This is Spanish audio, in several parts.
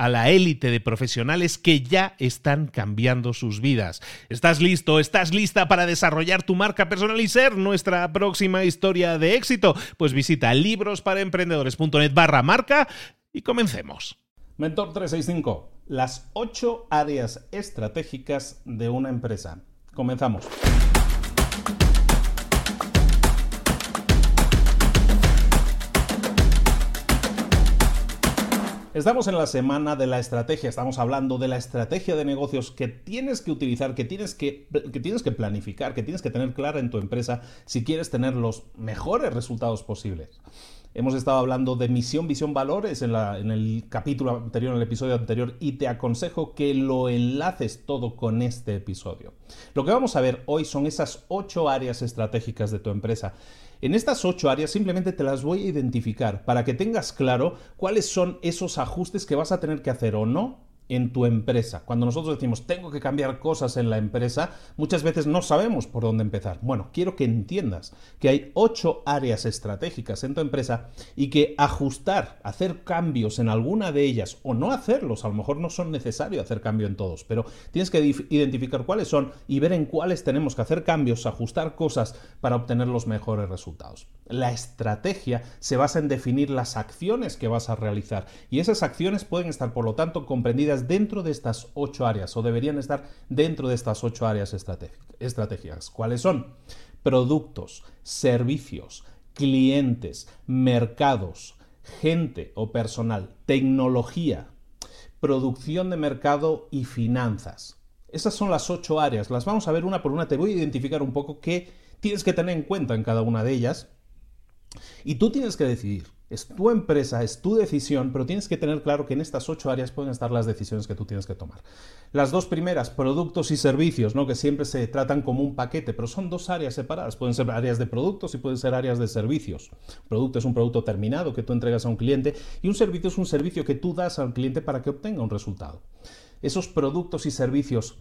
a la élite de profesionales que ya están cambiando sus vidas. ¿Estás listo? ¿Estás lista para desarrollar tu marca personal y ser nuestra próxima historia de éxito? Pues visita librosparaemprendedores.net barra marca y comencemos. Mentor 365, las ocho áreas estratégicas de una empresa. Comenzamos. Estamos en la semana de la estrategia, estamos hablando de la estrategia de negocios que tienes que utilizar, que tienes que, que, tienes que planificar, que tienes que tener clara en tu empresa si quieres tener los mejores resultados posibles. Hemos estado hablando de misión, visión, valores en, la, en, el capítulo anterior, en el episodio anterior, y te aconsejo que lo enlaces todo con este episodio. Lo que vamos a ver hoy son esas ocho áreas estratégicas de tu empresa. En estas ocho áreas simplemente te las voy a identificar para que tengas claro cuáles son esos ajustes que vas a tener que hacer o no en tu empresa. Cuando nosotros decimos tengo que cambiar cosas en la empresa, muchas veces no sabemos por dónde empezar. Bueno, quiero que entiendas que hay ocho áreas estratégicas en tu empresa y que ajustar, hacer cambios en alguna de ellas o no hacerlos, a lo mejor no son necesarios hacer cambio en todos, pero tienes que identificar cuáles son y ver en cuáles tenemos que hacer cambios, ajustar cosas para obtener los mejores resultados. La estrategia se basa en definir las acciones que vas a realizar y esas acciones pueden estar, por lo tanto, comprendidas dentro de estas ocho áreas o deberían estar dentro de estas ocho áreas estratégicas. ¿Cuáles son? Productos, servicios, clientes, mercados, gente o personal, tecnología, producción de mercado y finanzas. Esas son las ocho áreas. Las vamos a ver una por una. Te voy a identificar un poco qué tienes que tener en cuenta en cada una de ellas. Y tú tienes que decidir es tu empresa, es tu decisión, pero tienes que tener claro que en estas ocho áreas pueden estar las decisiones que tú tienes que tomar. Las dos primeras, productos y servicios, ¿no? que siempre se tratan como un paquete, pero son dos áreas separadas. Pueden ser áreas de productos y pueden ser áreas de servicios. producto es un producto terminado que tú entregas a un cliente y un servicio es un servicio que tú das al cliente para que obtenga un resultado. Esos productos y servicios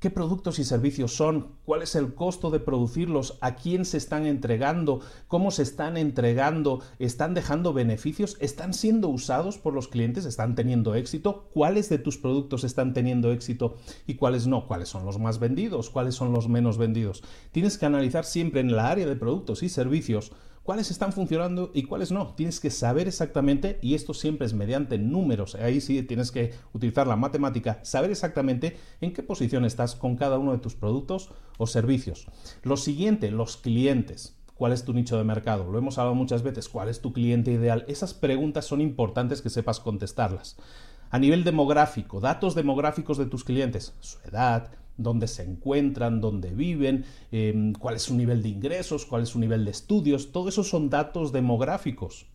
qué productos y servicios son, cuál es el costo de producirlos, a quién se están entregando, cómo se están entregando, están dejando beneficios, están siendo usados por los clientes, están teniendo éxito, cuáles de tus productos están teniendo éxito y cuáles no, cuáles son los más vendidos, cuáles son los menos vendidos. Tienes que analizar siempre en la área de productos y servicios cuáles están funcionando y cuáles no. Tienes que saber exactamente, y esto siempre es mediante números, ahí sí tienes que utilizar la matemática, saber exactamente en qué posición estás con cada uno de tus productos o servicios. Lo siguiente, los clientes. ¿Cuál es tu nicho de mercado? Lo hemos hablado muchas veces. ¿Cuál es tu cliente ideal? Esas preguntas son importantes que sepas contestarlas. A nivel demográfico, datos demográficos de tus clientes, su edad, dónde se encuentran, dónde viven, em, cuál es su nivel de ingresos, cuál es su nivel de estudios, todo eso son datos demográficos.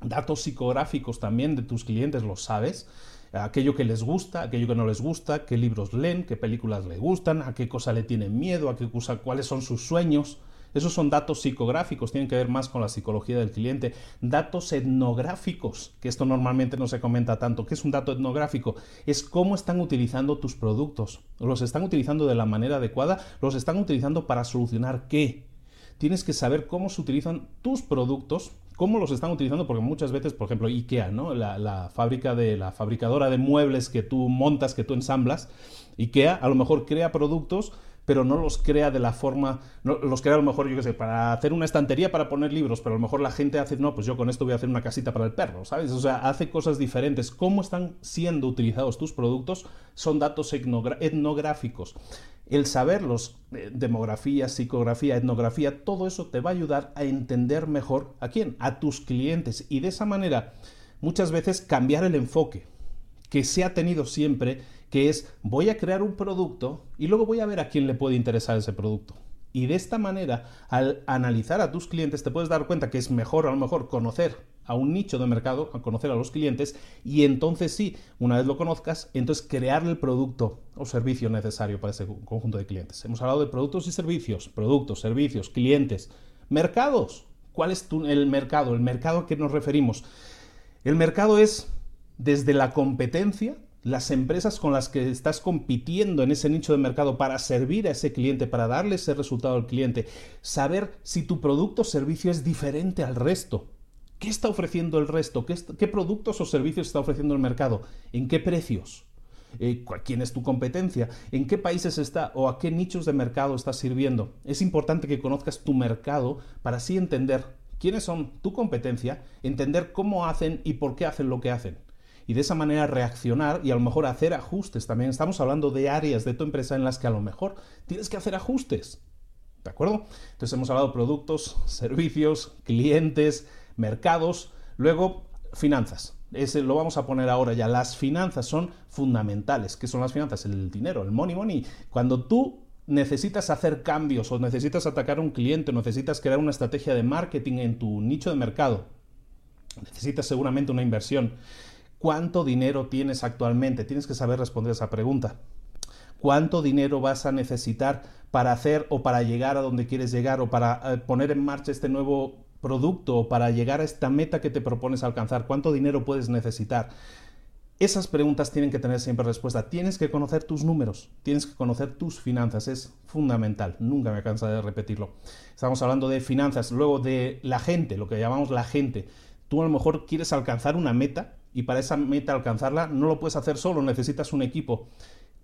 Datos psicográficos también de tus clientes, lo sabes. Aquello que les gusta, aquello que no les gusta, qué libros leen, qué películas les gustan, a qué cosa le tienen miedo, a qué cosa, cuáles son sus sueños. Esos son datos psicográficos, tienen que ver más con la psicología del cliente. Datos etnográficos, que esto normalmente no se comenta tanto. ¿Qué es un dato etnográfico? Es cómo están utilizando tus productos. ¿Los están utilizando de la manera adecuada? ¿Los están utilizando para solucionar qué? Tienes que saber cómo se utilizan tus productos cómo los están utilizando, porque muchas veces, por ejemplo, IKEA, ¿no? La, fábrica de la fabricadora de muebles que tú montas, que tú ensamblas, IKEA a lo mejor crea productos pero no los crea de la forma, no, los crea a lo mejor, yo qué sé, para hacer una estantería para poner libros, pero a lo mejor la gente hace, no, pues yo con esto voy a hacer una casita para el perro, ¿sabes? O sea, hace cosas diferentes. ¿Cómo están siendo utilizados tus productos? Son datos etnográficos. El saberlos, eh, demografía, psicografía, etnografía, todo eso te va a ayudar a entender mejor a quién, a tus clientes y de esa manera muchas veces cambiar el enfoque que se ha tenido siempre, que es voy a crear un producto y luego voy a ver a quién le puede interesar ese producto. Y de esta manera, al analizar a tus clientes, te puedes dar cuenta que es mejor a lo mejor conocer a un nicho de mercado, a conocer a los clientes y entonces sí, una vez lo conozcas, entonces crear el producto o servicio necesario para ese conjunto de clientes. Hemos hablado de productos y servicios, productos, servicios, clientes, mercados. ¿Cuál es el mercado? El mercado a que nos referimos. El mercado es desde la competencia, las empresas con las que estás compitiendo en ese nicho de mercado para servir a ese cliente, para darle ese resultado al cliente, saber si tu producto o servicio es diferente al resto. ¿Qué está ofreciendo el resto? ¿Qué, productos o servicios está ofreciendo el mercado? ¿En qué precios? Eh, ¿Quién es tu competencia? ¿En qué países está o a qué nichos de mercado estás sirviendo? Es importante que conozcas tu mercado para así entender quiénes son tu competencia, entender cómo hacen y por qué hacen lo que hacen. Y de esa manera reaccionar y a lo mejor hacer ajustes también. Estamos hablando de áreas de tu empresa en las que a lo mejor tienes que hacer ajustes. ¿De acuerdo? Entonces hemos hablado de productos, servicios, clientes, mercados, luego finanzas. Ese lo vamos a poner ahora ya. Las finanzas son fundamentales. ¿Qué son las finanzas? El dinero, el money money. Cuando tú necesitas hacer cambios o necesitas atacar a un cliente, o necesitas crear una estrategia de marketing en tu nicho de mercado, necesitas seguramente una inversión. ¿Cuánto dinero tienes actualmente? Tienes que saber responder esa pregunta. ¿Cuánto dinero vas a necesitar para hacer o para llegar a donde quieres llegar o para eh, poner en marcha este nuevo producto para llegar a esta meta que te propones alcanzar? ¿Cuánto dinero puedes necesitar? Esas preguntas tienen que tener siempre respuesta. Tienes que conocer tus números, tienes que conocer tus finanzas, es fundamental, nunca me cansa de repetirlo. Estamos hablando de finanzas, luego de la gente, lo que llamamos la gente. Tú a lo mejor quieres alcanzar una meta y para esa meta alcanzarla no lo puedes hacer solo, necesitas un equipo.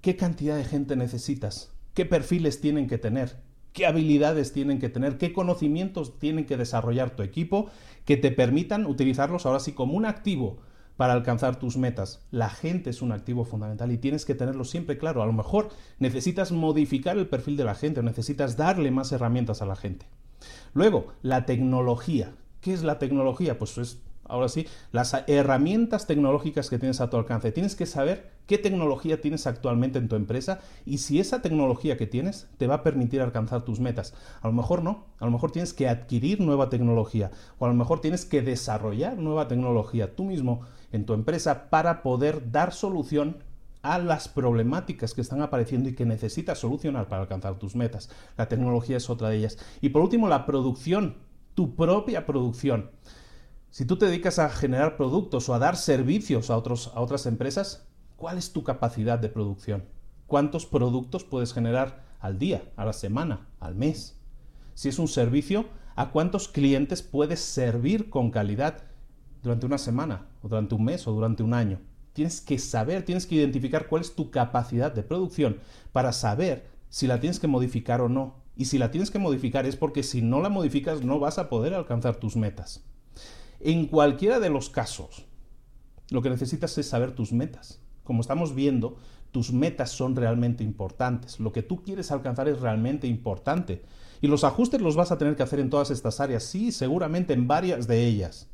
¿Qué cantidad de gente necesitas? ¿Qué perfiles tienen que tener? qué habilidades tienen que tener, qué conocimientos tienen que desarrollar tu equipo que te permitan utilizarlos ahora sí como un activo para alcanzar tus metas. La gente es un activo fundamental y tienes que tenerlo siempre claro. A lo mejor necesitas modificar el perfil de la gente necesitas darle más herramientas a la gente. Luego, la tecnología. ¿Qué es la tecnología? Pues es ahora sí, las herramientas tecnológicas que tienes a tu alcance. Tienes que saber qué tecnología tienes actualmente en tu empresa y si esa tecnología que tienes te va a permitir alcanzar tus metas. A lo mejor no, a lo mejor tienes que adquirir nueva tecnología o a lo mejor tienes que desarrollar nueva tecnología tú mismo en tu empresa para poder dar solución a las problemáticas que están apareciendo y que necesitas solucionar para alcanzar tus metas. La tecnología es otra de ellas. Y por último, la producción, tu propia producción. Si tú te dedicas a generar productos o a dar servicios a, otros, a otras empresas, ¿cuál es tu capacidad de producción? ¿Cuántos productos puedes generar al día, a la semana, al mes? Si es un servicio, ¿a cuántos clientes puedes servir con calidad durante una semana, o durante un mes, o durante un año? Tienes que saber, tienes que identificar cuál es tu capacidad de producción para saber si la tienes que modificar o no. Y si la tienes que modificar es porque si no la modificas no vas a poder alcanzar tus metas. En cualquiera de los casos, lo que necesitas es saber tus metas. Como estamos viendo, tus metas son realmente importantes. Lo que tú quieres alcanzar es realmente importante. Y los ajustes los vas a tener que hacer en todas estas áreas, sí, seguramente en varias de ellas.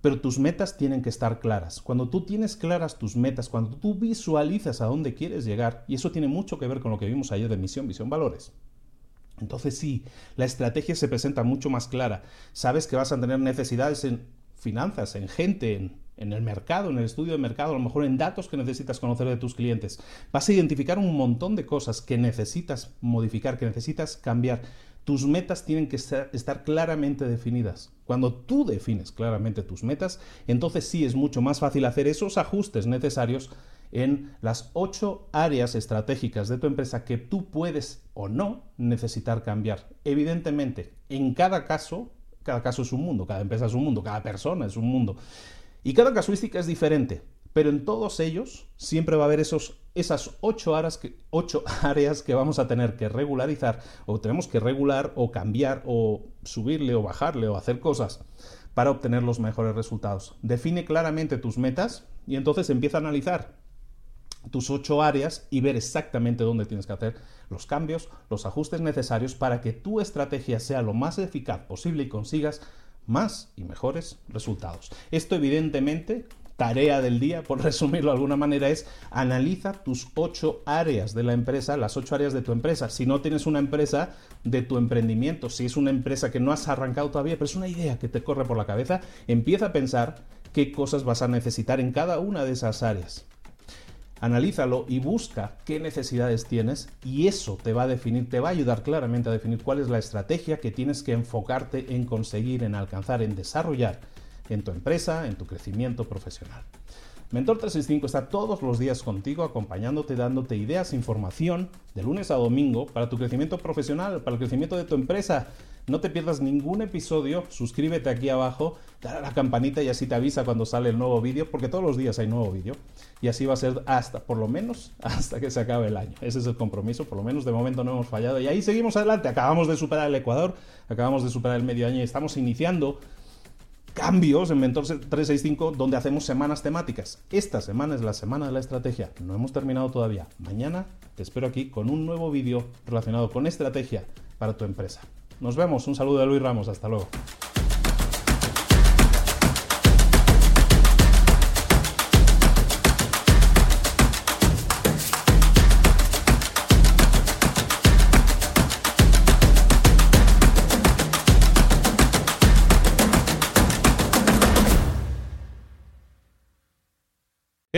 Pero tus metas tienen que estar claras. Cuando tú tienes claras tus metas, cuando tú visualizas a dónde quieres llegar, y eso tiene mucho que ver con lo que vimos ayer de misión, visión, valores, entonces sí, la estrategia se presenta mucho más clara. Sabes que vas a tener necesidades en finanzas, en gente, en, el mercado, en el estudio de mercado, a lo mejor en datos que necesitas conocer de tus clientes. Vas a identificar un montón de cosas que necesitas modificar, que necesitas cambiar. tus metas tienen que estar claramente definidas. Cuando tú defines claramente tus metas, entonces sí es mucho más fácil hacer esos ajustes necesarios en las ocho áreas estratégicas de tu empresa que tú puedes o no necesitar cambiar. Evidentemente, en cada caso, cada caso es un mundo, cada empresa es un mundo, cada persona es un mundo. Y cada casuística es diferente, pero en todos ellos siempre va a haber esos, esas ocho áreas, que, ocho áreas que vamos a tener que regularizar o tenemos que regular o cambiar o subirle o bajarle o hacer cosas para obtener los mejores resultados. Define claramente tus metas y entonces empieza a analizar tus ocho áreas y ver exactamente dónde tienes que hacer los cambios, los ajustes necesarios para que tu estrategia sea lo más eficaz posible y consigas más y mejores resultados. Esto evidentemente tarea del día, por resumirlo de alguna manera, es analiza tus ocho áreas de la empresa, las ocho áreas de tu empresa. Si no tienes una empresa de tu emprendimiento, si es una empresa que no has arrancado todavía, pero es una idea que te corre por la cabeza, empieza a pensar qué cosas vas a necesitar en cada una de esas áreas analízalo y busca qué necesidades tienes y eso te va a definir, te va a ayudar claramente a definir cuál es la estrategia que tienes que enfocarte en conseguir, en alcanzar, en desarrollar en tu empresa, en tu crecimiento profesional. Mentor 365 está todos los días contigo, acompañándote, dándote ideas, información de lunes a domingo para tu crecimiento profesional, para el crecimiento de tu empresa no te pierdas ningún episodio, suscríbete aquí abajo, dale a la campanita y así te avisa cuando sale el nuevo vídeo, porque todos los días hay nuevo vídeo. Y así va a ser hasta, por lo menos, hasta que se acabe el año. Ese es el compromiso, por lo menos de momento no hemos fallado. Y ahí seguimos adelante, acabamos de superar el Ecuador, acabamos de superar el medio año y estamos iniciando cambios en Mentor 365 donde hacemos semanas temáticas. Esta semana es la semana de la estrategia. No hemos terminado todavía. Mañana te espero aquí con un nuevo vídeo relacionado con estrategia para tu empresa. Nos vemos. Un saludo de Luis Ramos. Hasta luego.